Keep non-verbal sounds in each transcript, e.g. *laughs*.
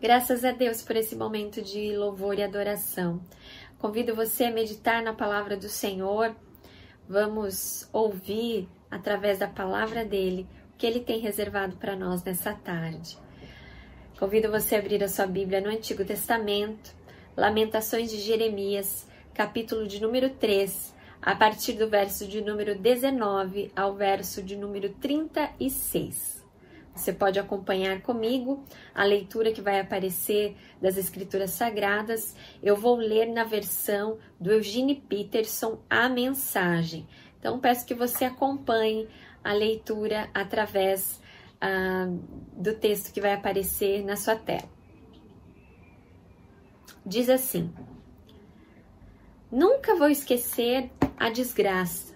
Graças a Deus por esse momento de louvor e adoração. Convido você a meditar na palavra do Senhor. Vamos ouvir através da palavra dele o que ele tem reservado para nós nessa tarde. Convido você a abrir a sua Bíblia no Antigo Testamento, Lamentações de Jeremias, capítulo de número 3, a partir do verso de número 19 ao verso de número 36. Você pode acompanhar comigo a leitura que vai aparecer das Escrituras Sagradas. Eu vou ler na versão do Eugene Peterson a mensagem. Então, peço que você acompanhe a leitura através ah, do texto que vai aparecer na sua tela. Diz assim: Nunca vou esquecer a desgraça,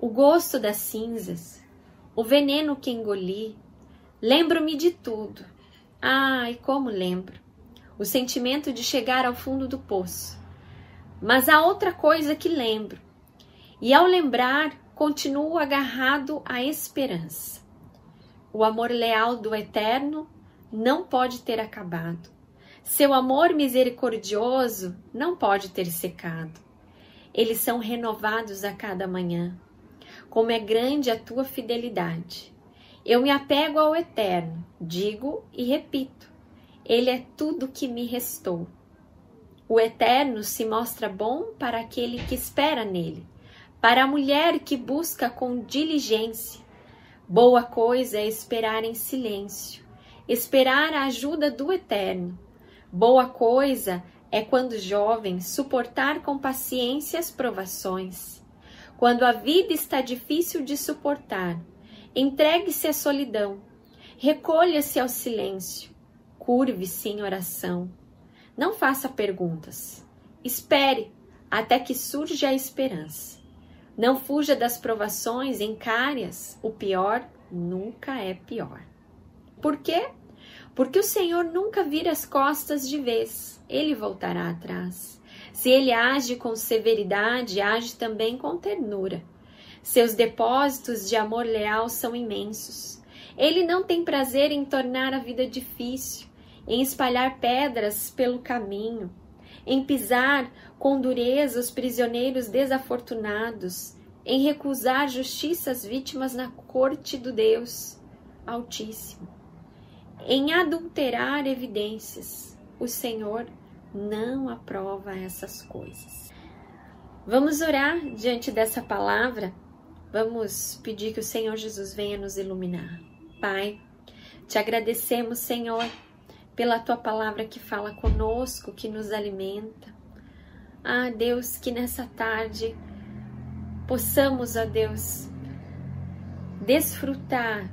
o gosto das cinzas, o veneno que engoli Lembro-me de tudo. Ai, como lembro! O sentimento de chegar ao fundo do poço. Mas há outra coisa que lembro. E ao lembrar, continuo agarrado à esperança. O amor leal do Eterno não pode ter acabado. Seu amor misericordioso não pode ter secado. Eles são renovados a cada manhã. Como é grande a tua fidelidade. Eu me apego ao eterno, digo e repito. Ele é tudo que me restou. O eterno se mostra bom para aquele que espera nele, para a mulher que busca com diligência. Boa coisa é esperar em silêncio, esperar a ajuda do eterno. Boa coisa é quando jovem suportar com paciência as provações. Quando a vida está difícil de suportar, Entregue-se à solidão, recolha-se ao silêncio, curve-se em oração. Não faça perguntas. Espere até que surja a esperança. Não fuja das provações, encare-as. O pior nunca é pior. Por quê? Porque o Senhor nunca vira as costas de vez, ele voltará atrás. Se ele age com severidade, age também com ternura. Seus depósitos de amor leal são imensos. Ele não tem prazer em tornar a vida difícil, em espalhar pedras pelo caminho, em pisar com dureza os prisioneiros desafortunados, em recusar justiça às vítimas na corte do Deus Altíssimo, em adulterar evidências. O Senhor não aprova essas coisas. Vamos orar diante dessa palavra Vamos pedir que o Senhor Jesus venha nos iluminar. Pai, te agradecemos, Senhor, pela tua palavra que fala conosco, que nos alimenta. Ah, Deus, que nessa tarde possamos, ó Deus, desfrutar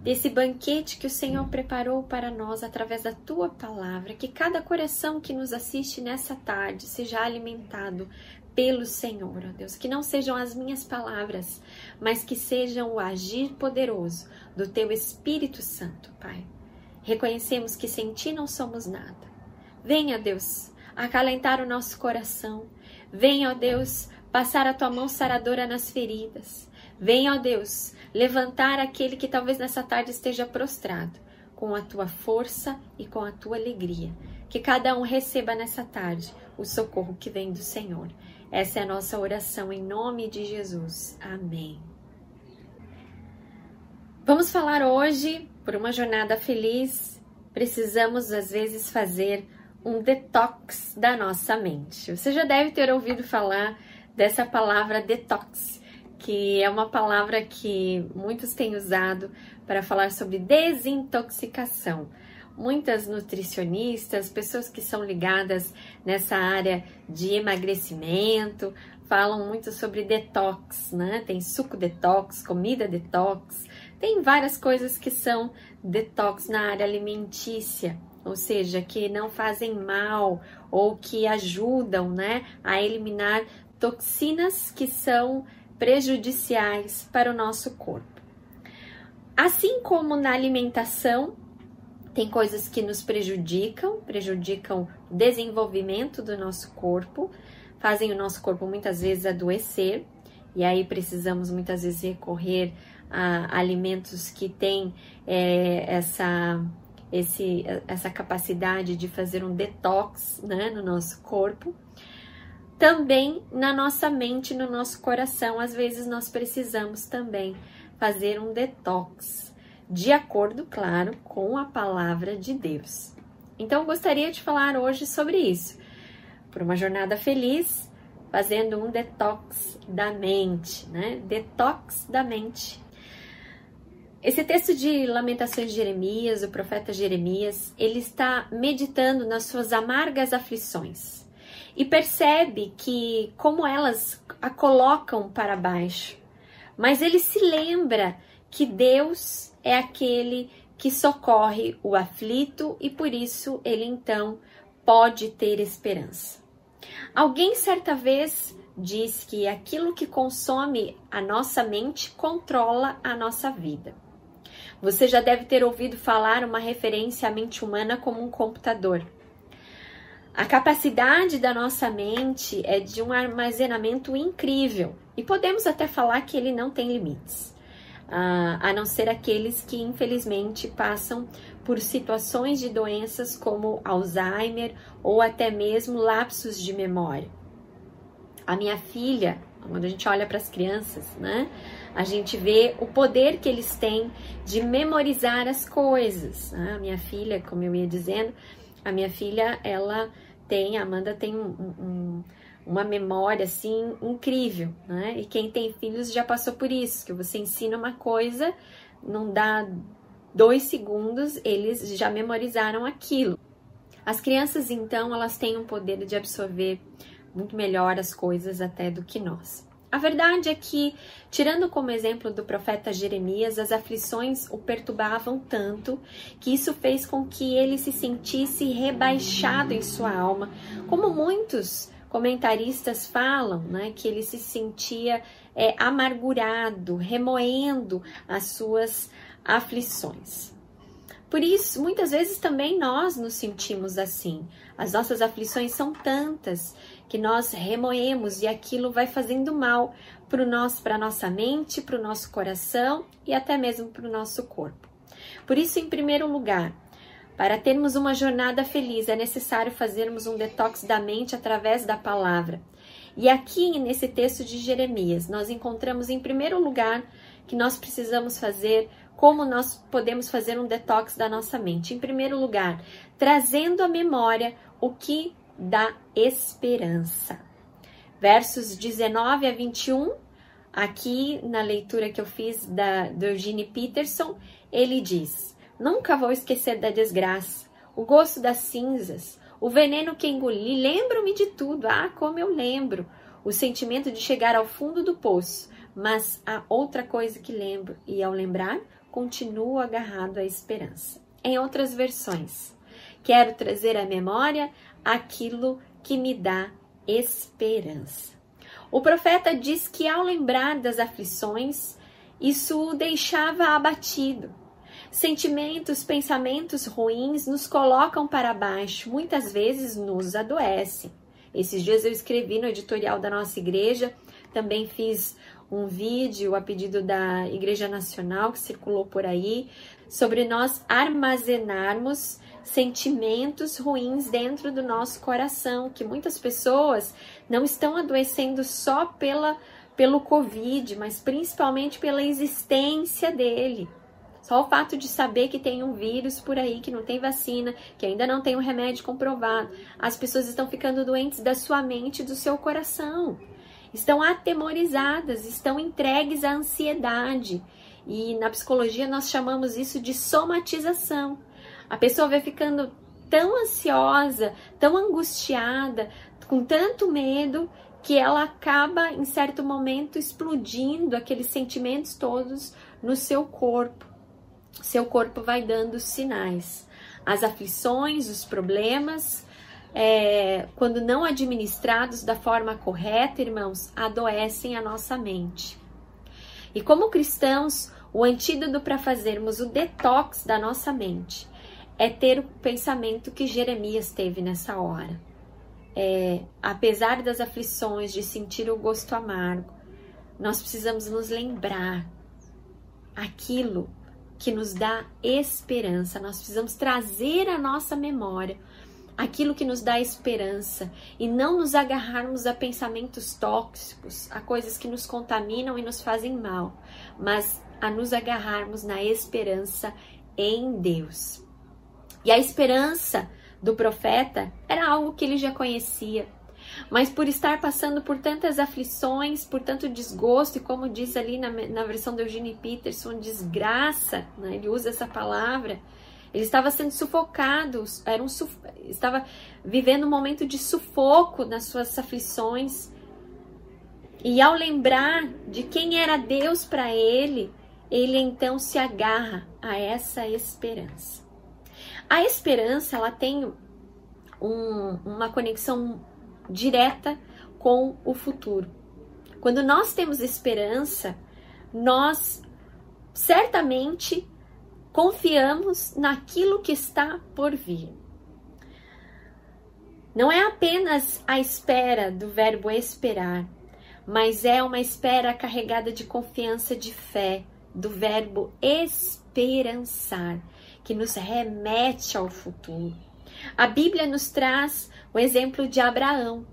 desse banquete que o Senhor preparou para nós através da tua palavra, que cada coração que nos assiste nessa tarde seja alimentado pelo Senhor, ó Deus. Que não sejam as minhas palavras, mas que sejam o agir poderoso do Teu Espírito Santo, Pai. Reconhecemos que sem Ti não somos nada. Venha, Deus, acalentar o nosso coração. Venha, ó Deus, passar a Tua mão saradora nas feridas. Venha, ó Deus, levantar aquele que talvez nessa tarde esteja prostrado, com a Tua força e com a Tua alegria. Que cada um receba nessa tarde o socorro que vem do Senhor. Essa é a nossa oração em nome de Jesus. Amém. Vamos falar hoje, por uma jornada feliz, precisamos às vezes fazer um detox da nossa mente. Você já deve ter ouvido falar dessa palavra detox, que é uma palavra que muitos têm usado para falar sobre desintoxicação muitas nutricionistas, pessoas que são ligadas nessa área de emagrecimento, falam muito sobre detox, né? Tem suco detox, comida detox, tem várias coisas que são detox na área alimentícia, ou seja, que não fazem mal ou que ajudam, né, a eliminar toxinas que são prejudiciais para o nosso corpo. Assim como na alimentação, tem coisas que nos prejudicam, prejudicam o desenvolvimento do nosso corpo, fazem o nosso corpo muitas vezes adoecer, e aí precisamos muitas vezes recorrer a alimentos que têm é, essa esse, essa capacidade de fazer um detox né, no nosso corpo. Também na nossa mente, no nosso coração, às vezes nós precisamos também fazer um detox, de acordo, claro, com a palavra de Deus. Então, gostaria de falar hoje sobre isso. Por uma jornada feliz, fazendo um detox da mente, né? Detox da mente. Esse texto de Lamentações de Jeremias, o profeta Jeremias, ele está meditando nas suas amargas aflições e percebe que como elas a colocam para baixo. Mas ele se lembra que Deus é aquele que socorre o aflito e por isso ele então pode ter esperança. Alguém certa vez diz que aquilo que consome a nossa mente controla a nossa vida. Você já deve ter ouvido falar uma referência à mente humana como um computador. A capacidade da nossa mente é de um armazenamento incrível e podemos até falar que ele não tem limites, a não ser aqueles que infelizmente passam por situações de doenças como Alzheimer ou até mesmo lapsos de memória. A minha filha, quando a gente olha para as crianças, né? A gente vê o poder que eles têm de memorizar as coisas. Né? A minha filha, como eu ia dizendo, a minha filha, ela tem, a Amanda tem um, um, uma memória assim incrível, né? E quem tem filhos já passou por isso, que você ensina uma coisa, não dá dois segundos, eles já memorizaram aquilo. As crianças, então, elas têm um poder de absorver muito melhor as coisas até do que nós. A verdade é que, tirando como exemplo do profeta Jeremias, as aflições o perturbavam tanto que isso fez com que ele se sentisse rebaixado em sua alma, como muitos comentaristas falam, né, que ele se sentia é, amargurado, remoendo as suas aflições. Por isso, muitas vezes também nós nos sentimos assim. As nossas aflições são tantas que nós remoemos e aquilo vai fazendo mal para nós, para nossa mente, para o nosso coração e até mesmo para o nosso corpo. Por isso, em primeiro lugar, para termos uma jornada feliz, é necessário fazermos um detox da mente através da palavra. E aqui nesse texto de Jeremias, nós encontramos em primeiro lugar que nós precisamos fazer, como nós podemos fazer um detox da nossa mente. Em primeiro lugar, trazendo à memória o que da esperança. Versos 19 a 21, aqui na leitura que eu fiz da, do Eugene Peterson, ele diz: Nunca vou esquecer da desgraça, o gosto das cinzas, o veneno que engoli. Lembro-me de tudo, ah, como eu lembro. O sentimento de chegar ao fundo do poço. Mas há outra coisa que lembro, e ao lembrar, continuo agarrado à esperança. Em outras versões, quero trazer à memória aquilo que me dá esperança. O profeta diz que ao lembrar das aflições, isso o deixava abatido. Sentimentos, pensamentos ruins nos colocam para baixo, muitas vezes nos adoecem. Esses dias eu escrevi no editorial da nossa igreja, também fiz um vídeo a pedido da Igreja Nacional que circulou por aí sobre nós armazenarmos sentimentos ruins dentro do nosso coração, que muitas pessoas não estão adoecendo só pela pelo Covid, mas principalmente pela existência dele. Só o fato de saber que tem um vírus por aí, que não tem vacina, que ainda não tem um remédio comprovado, as pessoas estão ficando doentes da sua mente e do seu coração. Estão atemorizadas, estão entregues à ansiedade. E na psicologia nós chamamos isso de somatização. A pessoa vai ficando tão ansiosa, tão angustiada, com tanto medo, que ela acaba em certo momento explodindo aqueles sentimentos todos no seu corpo. Seu corpo vai dando sinais. As aflições, os problemas, é, quando não administrados da forma correta, irmãos, adoecem a nossa mente. E como cristãos, o antídoto para fazermos o detox da nossa mente é ter o pensamento que Jeremias teve nessa hora. É, apesar das aflições, de sentir o gosto amargo, nós precisamos nos lembrar aquilo que nos dá esperança. Nós precisamos trazer à nossa memória aquilo que nos dá esperança e não nos agarrarmos a pensamentos tóxicos, a coisas que nos contaminam e nos fazem mal, mas a nos agarrarmos na esperança em Deus. E a esperança do profeta era algo que ele já conhecia. Mas por estar passando por tantas aflições, por tanto desgosto, e como diz ali na, na versão do Eugene Peterson, desgraça, né? ele usa essa palavra, ele estava sendo sufocado, era um, estava vivendo um momento de sufoco nas suas aflições. E ao lembrar de quem era Deus para ele, ele então se agarra a essa esperança. A esperança ela tem um, uma conexão direta com o futuro. Quando nós temos esperança, nós certamente confiamos naquilo que está por vir. Não é apenas a espera do verbo esperar, mas é uma espera carregada de confiança, de fé, do verbo esperançar, que nos remete ao futuro. A Bíblia nos traz o exemplo de Abraão.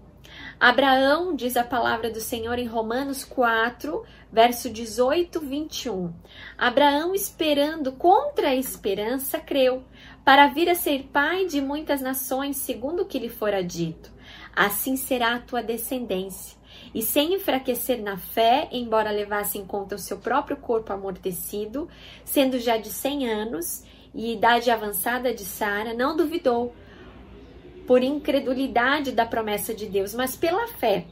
Abraão, diz a palavra do Senhor em Romanos 4, verso 18, 21. Abraão, esperando contra a esperança, creu, para vir a ser pai de muitas nações, segundo o que lhe fora dito. Assim será a tua descendência. E sem enfraquecer na fé, embora levasse em conta o seu próprio corpo amortecido, sendo já de cem anos e idade avançada de Sara, não duvidou por incredulidade da promessa de Deus, mas pela fé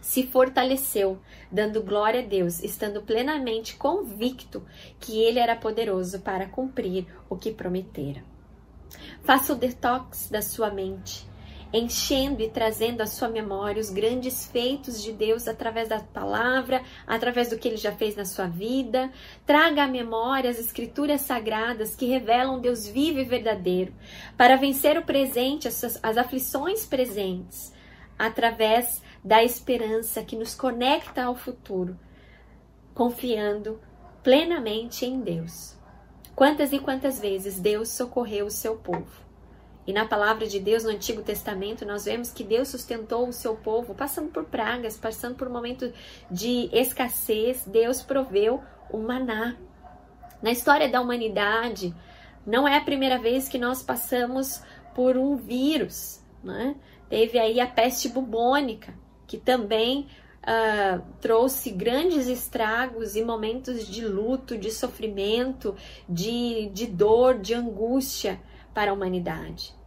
se fortaleceu, dando glória a Deus, estando plenamente convicto que ele era poderoso para cumprir o que prometera. Faça o detox da sua mente enchendo e trazendo à sua memória os grandes feitos de Deus através da palavra, através do que ele já fez na sua vida. Traga à memória as escrituras sagradas que revelam Deus vivo e verdadeiro, para vencer o presente, as, as aflições presentes, através da esperança que nos conecta ao futuro, confiando plenamente em Deus. Quantas e quantas vezes Deus socorreu o seu povo e na palavra de Deus no Antigo Testamento, nós vemos que Deus sustentou o seu povo, passando por pragas, passando por um momento de escassez, Deus proveu o maná. Na história da humanidade, não é a primeira vez que nós passamos por um vírus, né? Teve aí a peste bubônica, que também uh, trouxe grandes estragos e momentos de luto, de sofrimento, de, de dor, de angústia para a humanidade.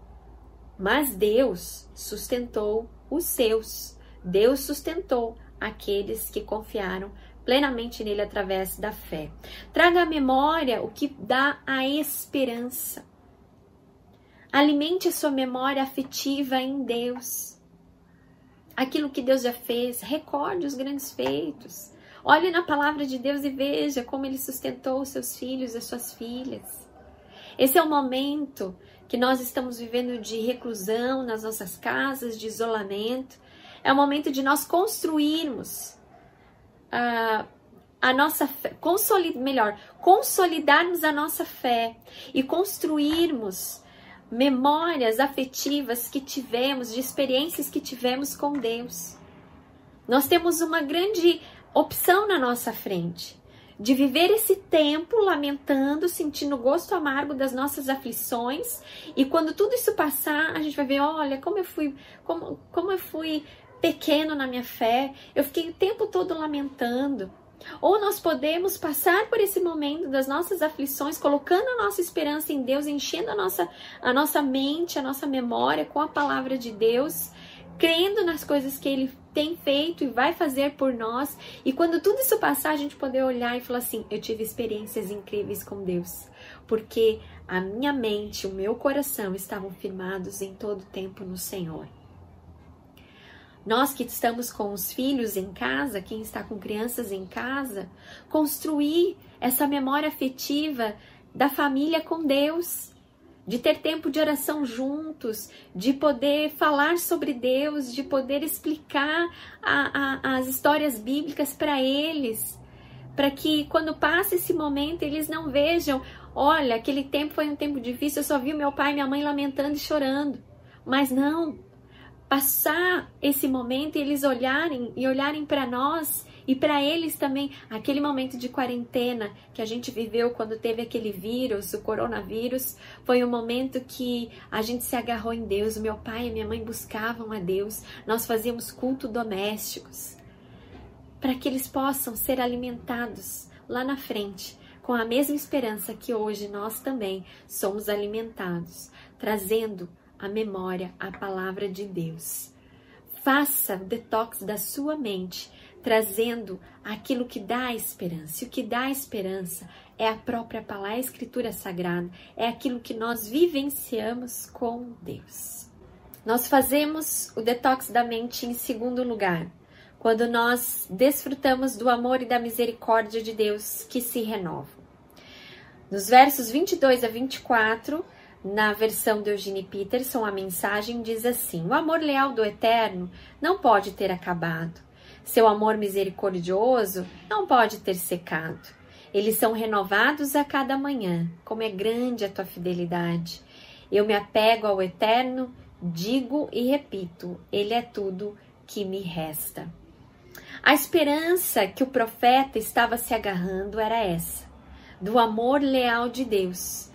Mas Deus sustentou os seus. Deus sustentou aqueles que confiaram plenamente nele através da fé. Traga à memória o que dá a esperança. Alimente a sua memória afetiva em Deus. Aquilo que Deus já fez, recorde os grandes feitos. Olhe na palavra de Deus e veja como ele sustentou os seus filhos e as suas filhas. Esse é o momento que nós estamos vivendo de reclusão nas nossas casas, de isolamento. É o momento de nós construirmos a, a nossa fé, consolid, melhor, consolidarmos a nossa fé e construirmos memórias afetivas que tivemos, de experiências que tivemos com Deus. Nós temos uma grande opção na nossa frente de viver esse tempo lamentando, sentindo o gosto amargo das nossas aflições, e quando tudo isso passar, a gente vai ver, olha, como eu fui, como, como eu fui pequeno na minha fé, eu fiquei o tempo todo lamentando. Ou nós podemos passar por esse momento das nossas aflições, colocando a nossa esperança em Deus, enchendo a nossa, a nossa mente, a nossa memória com a palavra de Deus, crendo nas coisas que Ele tem feito e vai fazer por nós. E quando tudo isso passar, a gente poder olhar e falar assim: eu tive experiências incríveis com Deus, porque a minha mente, o meu coração estavam firmados em todo tempo no Senhor. Nós que estamos com os filhos em casa, quem está com crianças em casa, construir essa memória afetiva da família com Deus de ter tempo de oração juntos, de poder falar sobre Deus, de poder explicar a, a, as histórias bíblicas para eles, para que quando passa esse momento eles não vejam, olha, aquele tempo foi um tempo difícil, eu só vi meu pai e minha mãe lamentando e chorando. Mas não, passar esse momento e eles olharem e olharem para nós e para eles também, aquele momento de quarentena que a gente viveu quando teve aquele vírus, o coronavírus, foi um momento que a gente se agarrou em Deus. O meu pai e minha mãe buscavam a Deus, nós fazíamos culto domésticos para que eles possam ser alimentados lá na frente, com a mesma esperança que hoje nós também somos alimentados, trazendo a memória a palavra de Deus. Faça o detox da sua mente, trazendo aquilo que dá esperança. E o que dá esperança é a própria palavra, a escritura sagrada, é aquilo que nós vivenciamos com Deus. Nós fazemos o detox da mente em segundo lugar, quando nós desfrutamos do amor e da misericórdia de Deus que se renovam. Nos versos 22 a 24, na versão de Eugene Peterson, a mensagem diz assim: O amor leal do Eterno não pode ter acabado. Seu amor misericordioso não pode ter secado. Eles são renovados a cada manhã. Como é grande a tua fidelidade. Eu me apego ao Eterno, digo e repito: Ele é tudo que me resta. A esperança que o profeta estava se agarrando era essa, do amor leal de Deus.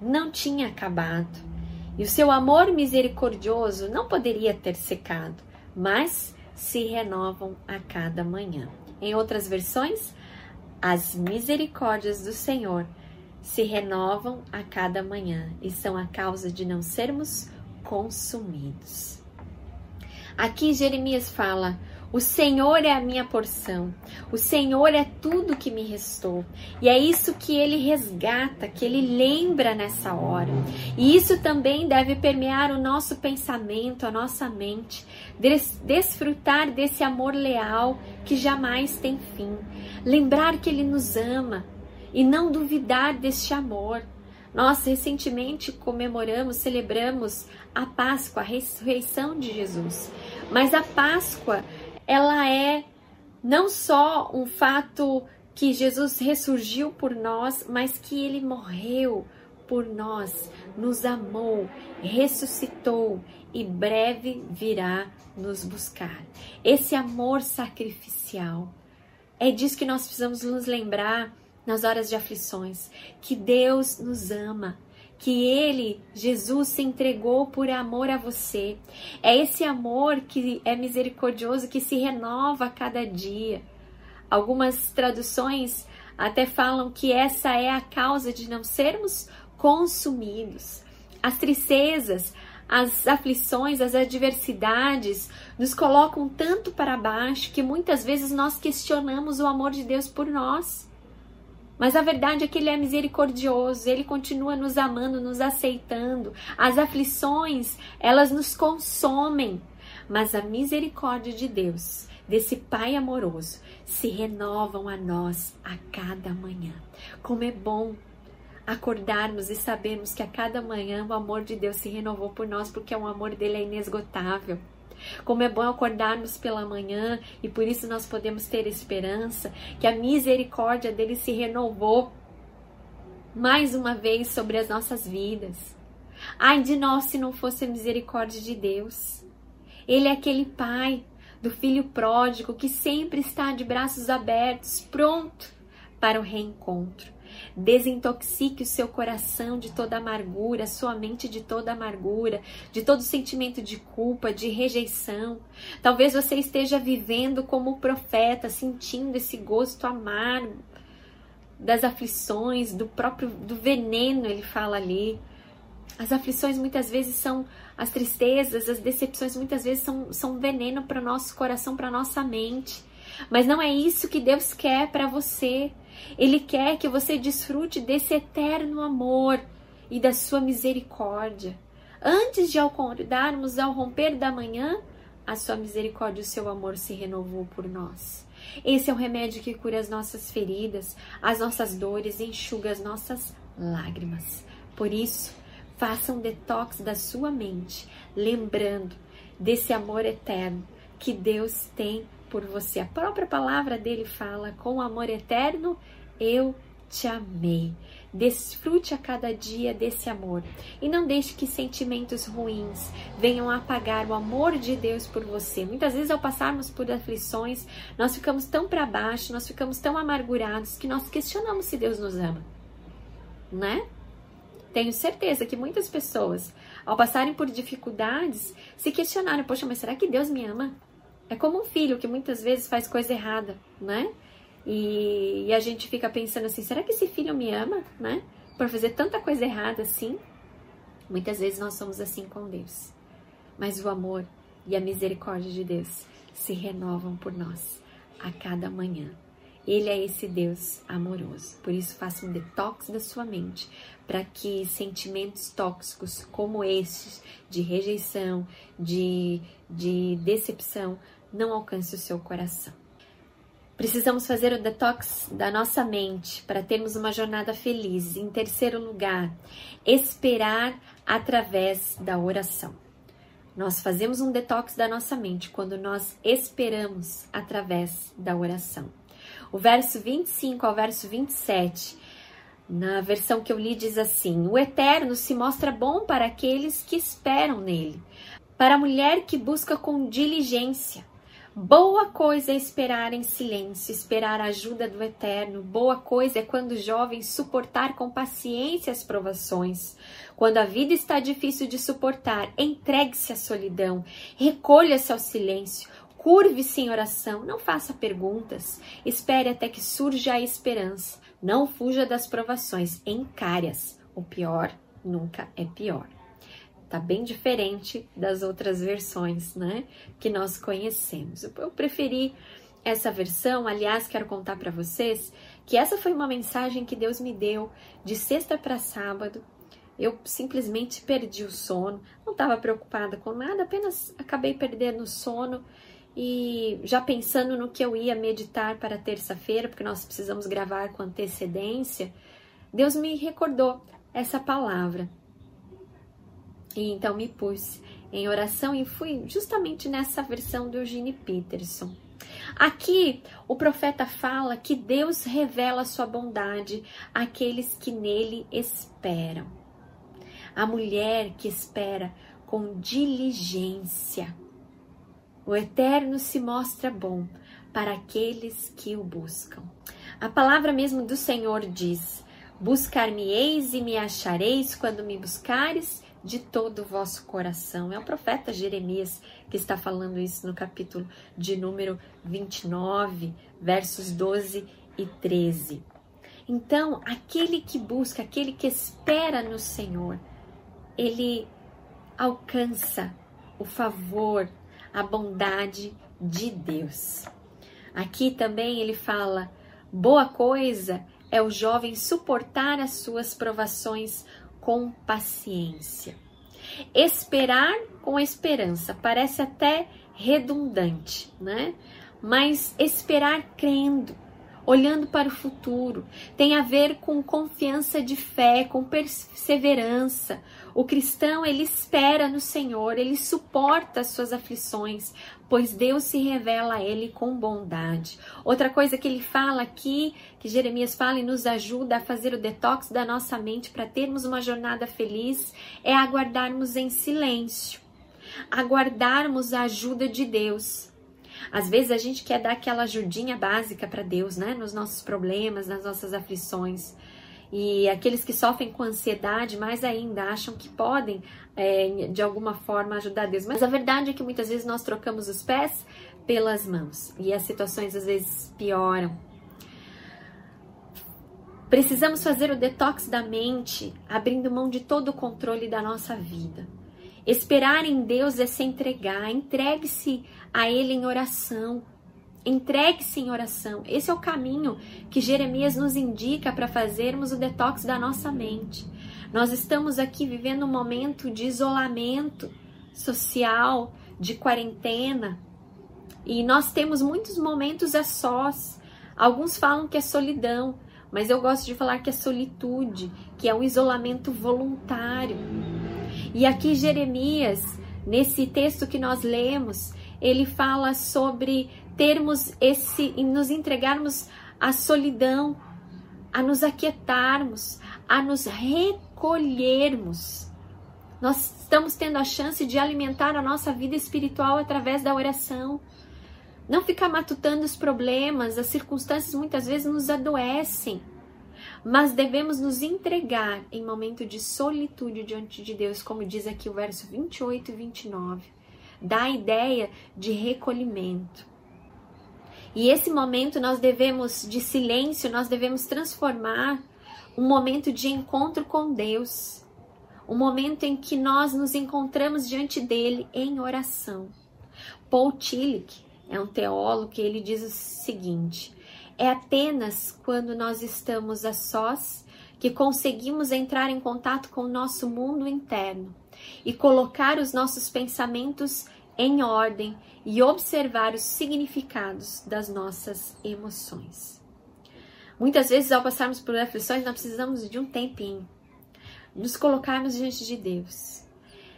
Não tinha acabado. E o seu amor misericordioso não poderia ter secado, mas se renovam a cada manhã. Em outras versões, as misericórdias do Senhor se renovam a cada manhã e são a causa de não sermos consumidos. Aqui Jeremias fala: o Senhor é a minha porção. O Senhor é tudo que me restou. E é isso que ele resgata, que ele lembra nessa hora. E isso também deve permear o nosso pensamento, a nossa mente. Des desfrutar desse amor leal que jamais tem fim. Lembrar que ele nos ama e não duvidar deste amor. Nós recentemente comemoramos, celebramos a Páscoa, a ressurreição de Jesus. Mas a Páscoa ela é não só um fato que Jesus ressurgiu por nós, mas que ele morreu por nós, nos amou, ressuscitou e breve virá nos buscar. Esse amor sacrificial é disso que nós precisamos nos lembrar nas horas de aflições, que Deus nos ama, que ele, Jesus, se entregou por amor a você. É esse amor que é misericordioso, que se renova a cada dia. Algumas traduções até falam que essa é a causa de não sermos consumidos. As tristezas, as aflições, as adversidades nos colocam tanto para baixo que muitas vezes nós questionamos o amor de Deus por nós. Mas a verdade é que Ele é misericordioso, Ele continua nos amando, nos aceitando. As aflições, elas nos consomem, mas a misericórdia de Deus, desse Pai amoroso, se renovam a nós a cada manhã. Como é bom acordarmos e sabermos que a cada manhã o amor de Deus se renovou por nós, porque o amor dele é inesgotável. Como é bom acordarmos pela manhã e por isso nós podemos ter esperança que a misericórdia dele se renovou mais uma vez sobre as nossas vidas. Ai de nós se não fosse a misericórdia de Deus. Ele é aquele pai do filho pródigo que sempre está de braços abertos, pronto para o reencontro. Desintoxique o seu coração de toda amargura, sua mente de toda amargura, de todo sentimento de culpa, de rejeição. Talvez você esteja vivendo como profeta, sentindo esse gosto amargo das aflições, do próprio do veneno, ele fala ali. As aflições muitas vezes são as tristezas, as decepções muitas vezes são, são veneno para o nosso coração, para nossa mente. Mas não é isso que Deus quer para você. Ele quer que você desfrute desse eterno amor e da sua misericórdia. Antes de acordarmos ao romper da manhã, a sua misericórdia e o seu amor se renovou por nós. Esse é o remédio que cura as nossas feridas, as nossas dores enxuga as nossas lágrimas. Por isso, faça um detox da sua mente, lembrando desse amor eterno que Deus tem por você. A própria palavra dele fala: com amor eterno eu te amei. Desfrute a cada dia desse amor e não deixe que sentimentos ruins venham apagar o amor de Deus por você. Muitas vezes, ao passarmos por aflições, nós ficamos tão para baixo, nós ficamos tão amargurados que nós questionamos se Deus nos ama, né? Tenho certeza que muitas pessoas, ao passarem por dificuldades, se questionaram: Poxa, mas será que Deus me ama? É como um filho que muitas vezes faz coisa errada, né? E, e, a gente fica pensando assim: será que esse filho me ama, né? Por fazer tanta coisa errada assim? Muitas vezes nós somos assim com Deus. Mas o amor e a misericórdia de Deus se renovam por nós a cada manhã. Ele é esse Deus amoroso. Por isso, faça um detox da sua mente para que sentimentos tóxicos como estes, de rejeição, de, de decepção, não alcance o seu coração. Precisamos fazer o detox da nossa mente para termos uma jornada feliz. Em terceiro lugar, esperar através da oração. Nós fazemos um detox da nossa mente quando nós esperamos através da oração. O verso 25 ao verso 27, na versão que eu li, diz assim: O eterno se mostra bom para aqueles que esperam nele, para a mulher que busca com diligência. Boa coisa é esperar em silêncio, esperar a ajuda do Eterno. Boa coisa é quando jovem suportar com paciência as provações. Quando a vida está difícil de suportar, entregue-se à solidão, recolha-se ao silêncio, curve-se em oração, não faça perguntas, espere até que surja a esperança. Não fuja das provações, encare-as. O pior nunca é pior tá bem diferente das outras versões, né, que nós conhecemos. Eu preferi essa versão, aliás, quero contar para vocês que essa foi uma mensagem que Deus me deu de sexta para sábado. Eu simplesmente perdi o sono, não estava preocupada com nada, apenas acabei perdendo o sono e já pensando no que eu ia meditar para terça-feira, porque nós precisamos gravar com antecedência, Deus me recordou essa palavra. E então me pus em oração e fui justamente nessa versão do Eugene Peterson. Aqui o profeta fala que Deus revela sua bondade àqueles que nele esperam. A mulher que espera com diligência. O Eterno se mostra bom para aqueles que o buscam. A palavra mesmo do Senhor diz: Buscar-me-eis e me achareis quando me buscares de todo o vosso coração. É o profeta Jeremias que está falando isso no capítulo de número 29, versos 12 e 13. Então, aquele que busca, aquele que espera no Senhor, ele alcança o favor, a bondade de Deus. Aqui também ele fala: boa coisa é o jovem suportar as suas provações com paciência. Esperar com esperança parece até redundante, né? Mas esperar crendo, olhando para o futuro, tem a ver com confiança de fé, com perseverança. O cristão, ele espera no Senhor, ele suporta as suas aflições, pois Deus se revela a ele com bondade. Outra coisa que ele fala aqui, que Jeremias fala e nos ajuda a fazer o detox da nossa mente para termos uma jornada feliz, é aguardarmos em silêncio, aguardarmos a ajuda de Deus. Às vezes a gente quer dar aquela ajudinha básica para Deus, né? Nos nossos problemas, nas nossas aflições. E aqueles que sofrem com ansiedade, mais ainda, acham que podem, é, de alguma forma, ajudar Deus. Mas a verdade é que muitas vezes nós trocamos os pés pelas mãos e as situações às vezes pioram. Precisamos fazer o detox da mente, abrindo mão de todo o controle da nossa vida. Esperar em Deus é se entregar, entregue-se a Ele em oração. Entregue-se em oração. Esse é o caminho que Jeremias nos indica para fazermos o detox da nossa mente. Nós estamos aqui vivendo um momento de isolamento social, de quarentena, e nós temos muitos momentos a sós. Alguns falam que é solidão, mas eu gosto de falar que é solitude, que é um isolamento voluntário. E aqui Jeremias, nesse texto que nós lemos, ele fala sobre termos esse, nos entregarmos à solidão, a nos aquietarmos, a nos recolhermos. Nós estamos tendo a chance de alimentar a nossa vida espiritual através da oração. Não ficar matutando os problemas, as circunstâncias muitas vezes nos adoecem. Mas devemos nos entregar em momento de solitude diante de Deus, como diz aqui o verso 28 e 29. Dá a ideia de recolhimento. E esse momento nós devemos, de silêncio, nós devemos transformar um momento de encontro com Deus, um momento em que nós nos encontramos diante dele em oração. Paul Tillich é um teólogo que ele diz o seguinte: é apenas quando nós estamos a sós que conseguimos entrar em contato com o nosso mundo interno e colocar os nossos pensamentos em ordem e observar os significados das nossas emoções. Muitas vezes, ao passarmos por aflições, nós precisamos de um tempinho, nos colocarmos diante de Deus,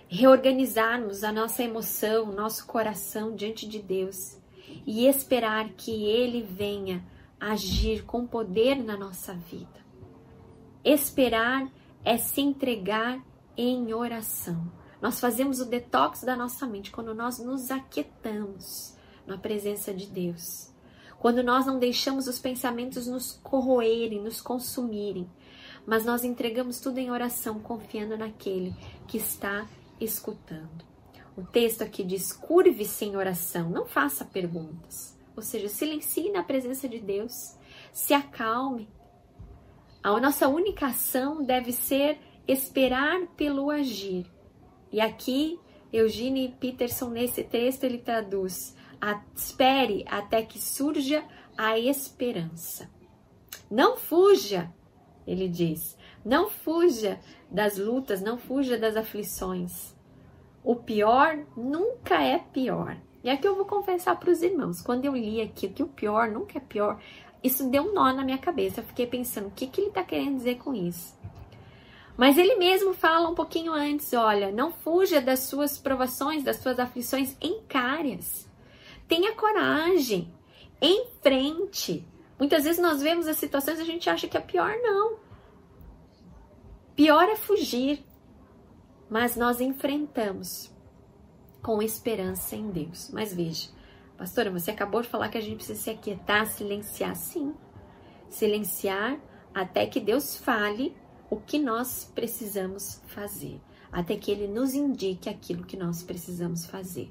reorganizarmos a nossa emoção, o nosso coração diante de Deus e esperar que Ele venha agir com poder na nossa vida. Esperar é se entregar em oração. Nós fazemos o detox da nossa mente quando nós nos aquietamos na presença de Deus. Quando nós não deixamos os pensamentos nos corroerem, nos consumirem, mas nós entregamos tudo em oração, confiando naquele que está escutando. O texto aqui diz: curve-se em oração, não faça perguntas. Ou seja, silencie na presença de Deus, se acalme. A nossa única ação deve ser esperar pelo agir e aqui, Eugene Peterson, nesse texto, ele traduz: espere até que surja a esperança. Não fuja, ele diz, não fuja das lutas, não fuja das aflições. O pior nunca é pior. E aqui eu vou confessar para os irmãos, quando eu li aqui que o pior nunca é pior, isso deu um nó na minha cabeça. Eu fiquei pensando, o que, que ele está querendo dizer com isso? Mas ele mesmo fala um pouquinho antes: olha, não fuja das suas provações, das suas aflições, encare-as. Tenha coragem, em frente. Muitas vezes nós vemos as situações e a gente acha que é pior, não. Pior é fugir, mas nós enfrentamos com esperança em Deus. Mas veja, pastora, você acabou de falar que a gente precisa se aquietar, silenciar. Sim, silenciar até que Deus fale o que nós precisamos fazer, até que ele nos indique aquilo que nós precisamos fazer.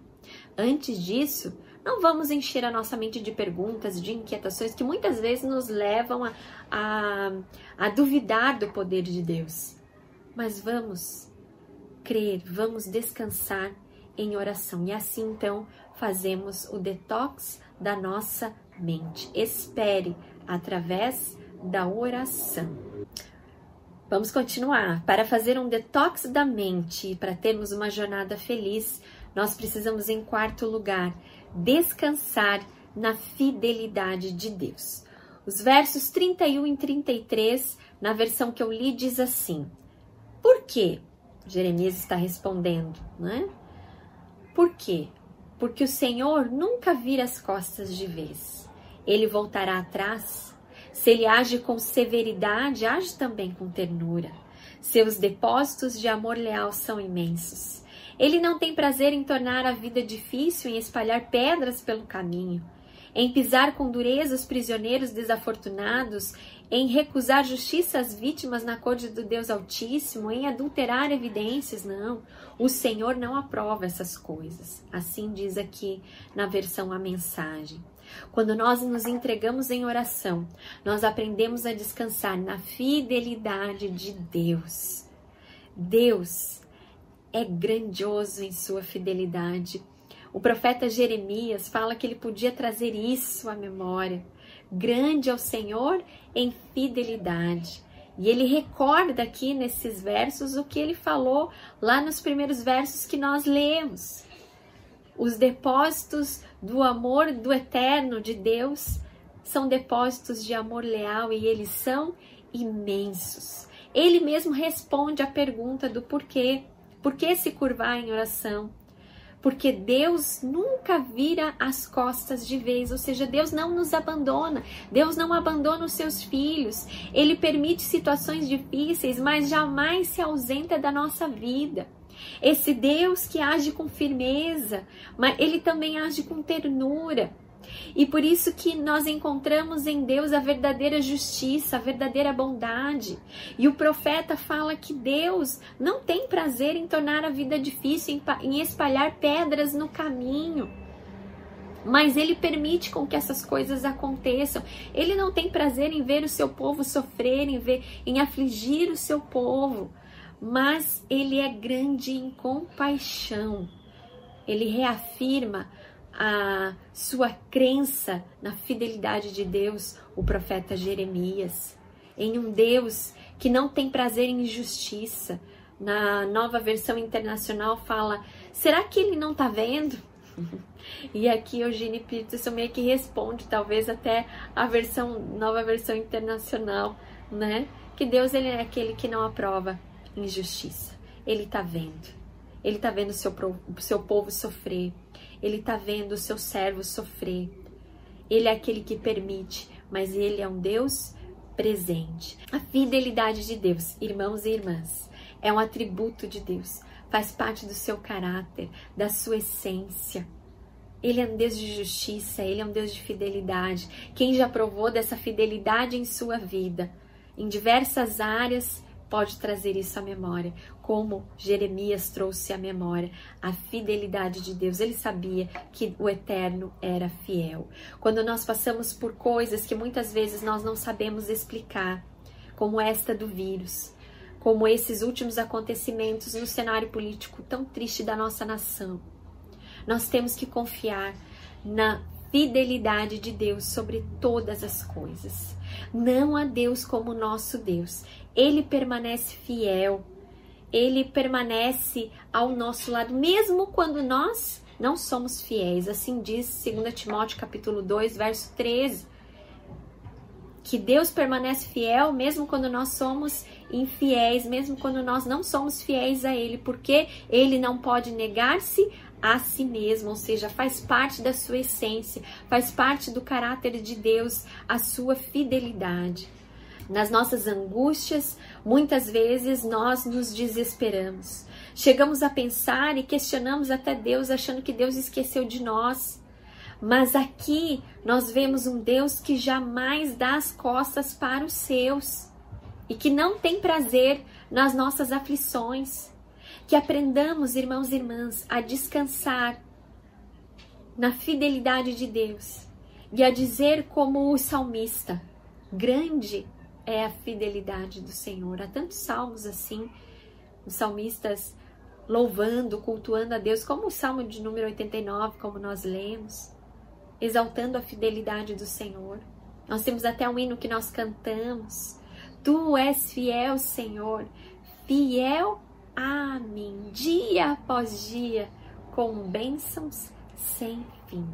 Antes disso, não vamos encher a nossa mente de perguntas, de inquietações que muitas vezes nos levam a, a, a duvidar do poder de Deus. Mas vamos crer, vamos descansar em oração. E assim então fazemos o detox da nossa mente. Espere através da oração. Vamos continuar. Para fazer um detox da mente e para termos uma jornada feliz, nós precisamos, em quarto lugar, descansar na fidelidade de Deus. Os versos 31 e 33, na versão que eu li, diz assim: Por quê? Jeremias está respondendo, né? Por quê? Porque o Senhor nunca vira as costas de vez. Ele voltará atrás se ele age com severidade, age também com ternura. Seus depósitos de amor leal são imensos. Ele não tem prazer em tornar a vida difícil, em espalhar pedras pelo caminho, em pisar com dureza os prisioneiros desafortunados, em recusar justiça às vítimas na corte do Deus Altíssimo, em adulterar evidências. Não, o Senhor não aprova essas coisas. Assim diz aqui na versão a mensagem. Quando nós nos entregamos em oração, nós aprendemos a descansar na fidelidade de Deus. Deus é grandioso em sua fidelidade. O profeta Jeremias fala que ele podia trazer isso à memória. Grande é o Senhor em fidelidade. E ele recorda aqui nesses versos o que ele falou lá nos primeiros versos que nós lemos. Os depósitos do amor do eterno de Deus são depósitos de amor leal e eles são imensos. Ele mesmo responde à pergunta do porquê. Por que se curvar em oração? Porque Deus nunca vira as costas de vez, ou seja, Deus não nos abandona, Deus não abandona os seus filhos, Ele permite situações difíceis, mas jamais se ausenta da nossa vida. Esse Deus que age com firmeza, mas Ele também age com ternura. E por isso que nós encontramos em Deus a verdadeira justiça, a verdadeira bondade. E o profeta fala que Deus não tem prazer em tornar a vida difícil, em espalhar pedras no caminho. Mas ele permite com que essas coisas aconteçam. Ele não tem prazer em ver o seu povo sofrer, em ver, em afligir o seu povo. Mas ele é grande em compaixão. Ele reafirma a sua crença na fidelidade de Deus, o profeta Jeremias, em um Deus que não tem prazer em injustiça. Na nova versão internacional fala: será que ele não está vendo? *laughs* E aqui Eugene Peterson meio que responde, talvez até a versão nova versão internacional, né? Que Deus ele é aquele que não aprova injustiça. Ele está vendo. Ele está vendo o seu, o seu povo sofrer. Ele está vendo o seu servo sofrer. Ele é aquele que permite, mas ele é um Deus presente. A fidelidade de Deus, irmãos e irmãs, é um atributo de Deus, faz parte do seu caráter, da sua essência. Ele é um Deus de justiça, ele é um Deus de fidelidade. Quem já provou dessa fidelidade em sua vida, em diversas áreas, pode trazer isso à memória, como Jeremias trouxe à memória a fidelidade de Deus. Ele sabia que o eterno era fiel. Quando nós passamos por coisas que muitas vezes nós não sabemos explicar, como esta do vírus, como esses últimos acontecimentos no cenário político tão triste da nossa nação, nós temos que confiar na fidelidade de Deus sobre todas as coisas. Não há Deus como nosso Deus ele permanece fiel, ele permanece ao nosso lado, mesmo quando nós não somos fiéis. Assim diz 2 Timóteo capítulo 2, verso 13. Que Deus permanece fiel mesmo quando nós somos infiéis, mesmo quando nós não somos fiéis a Ele, porque Ele não pode negar-se a si mesmo, ou seja, faz parte da sua essência, faz parte do caráter de Deus, a sua fidelidade. Nas nossas angústias, muitas vezes nós nos desesperamos. Chegamos a pensar e questionamos até Deus, achando que Deus esqueceu de nós. Mas aqui nós vemos um Deus que jamais dá as costas para os seus e que não tem prazer nas nossas aflições. Que aprendamos, irmãos e irmãs, a descansar na fidelidade de Deus e a dizer como o salmista: Grande é a fidelidade do Senhor. Há tantos salmos assim, os salmistas louvando, cultuando a Deus, como o salmo de número 89, como nós lemos, exaltando a fidelidade do Senhor. Nós temos até um hino que nós cantamos. Tu és fiel, Senhor, fiel a mim, dia após dia, com bênçãos sem fim.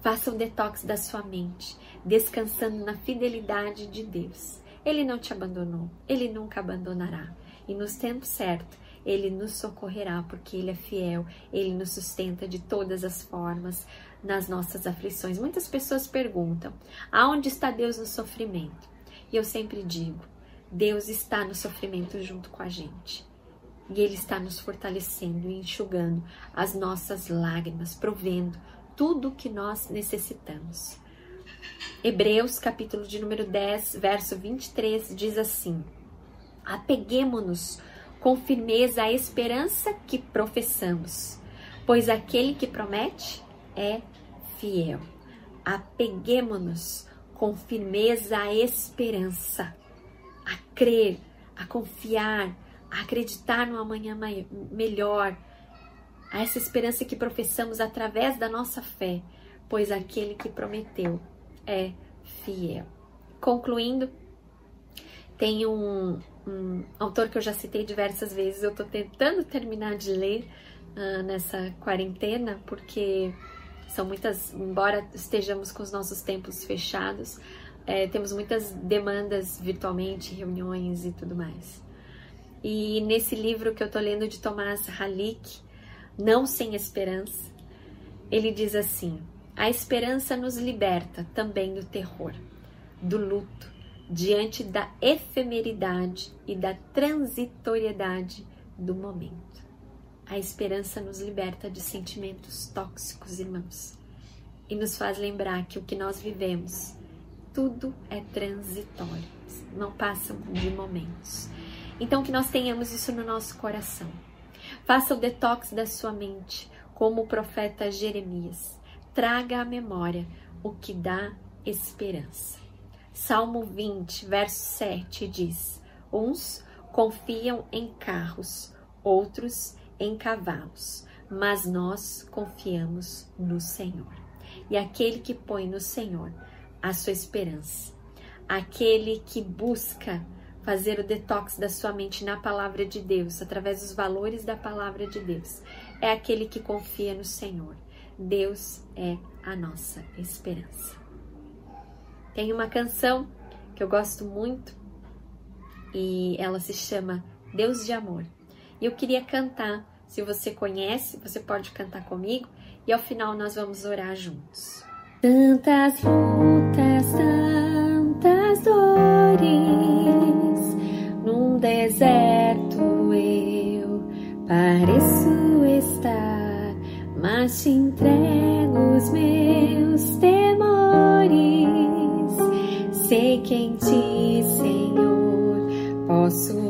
Faça um detox da sua mente, descansando na fidelidade de Deus. Ele não te abandonou, ele nunca abandonará. E nos tempos certos, ele nos socorrerá, porque ele é fiel, ele nos sustenta de todas as formas nas nossas aflições. Muitas pessoas perguntam: aonde está Deus no sofrimento? E eu sempre digo: Deus está no sofrimento junto com a gente. E Ele está nos fortalecendo e enxugando as nossas lágrimas, provendo tudo o que nós necessitamos. Hebreus, capítulo de número 10, verso 23, diz assim: Apeguemo-nos com firmeza à esperança que professamos, pois aquele que promete é fiel. Apeguemo-nos com firmeza à esperança, a crer, a confiar, a acreditar no amanhã melhor, a essa esperança que professamos através da nossa fé, pois aquele que prometeu é fiel. Concluindo, tem um, um autor que eu já citei diversas vezes, eu estou tentando terminar de ler uh, nessa quarentena, porque são muitas, embora estejamos com os nossos tempos fechados, é, temos muitas demandas virtualmente, reuniões e tudo mais. E nesse livro que eu estou lendo de Tomás Halik, não sem esperança, ele diz assim: a esperança nos liberta também do terror, do luto, diante da efemeridade e da transitoriedade do momento. A esperança nos liberta de sentimentos tóxicos, irmãos, e nos faz lembrar que o que nós vivemos, tudo é transitório, não passam de momentos. Então, que nós tenhamos isso no nosso coração. Faça o detox da sua mente, como o profeta Jeremias. Traga à memória o que dá esperança. Salmo 20, verso 7 diz: Uns confiam em carros, outros em cavalos, mas nós confiamos no Senhor. E aquele que põe no Senhor a sua esperança, aquele que busca fazer o detox da sua mente na palavra de Deus, através dos valores da palavra de Deus, é aquele que confia no Senhor. Deus é a nossa esperança. Tem uma canção que eu gosto muito e ela se chama Deus de Amor. E eu queria cantar. Se você conhece, você pode cantar comigo e ao final nós vamos orar juntos. Tantas lutas, tantas dores, entrego os meus temores. Sei que em ti, Senhor, posso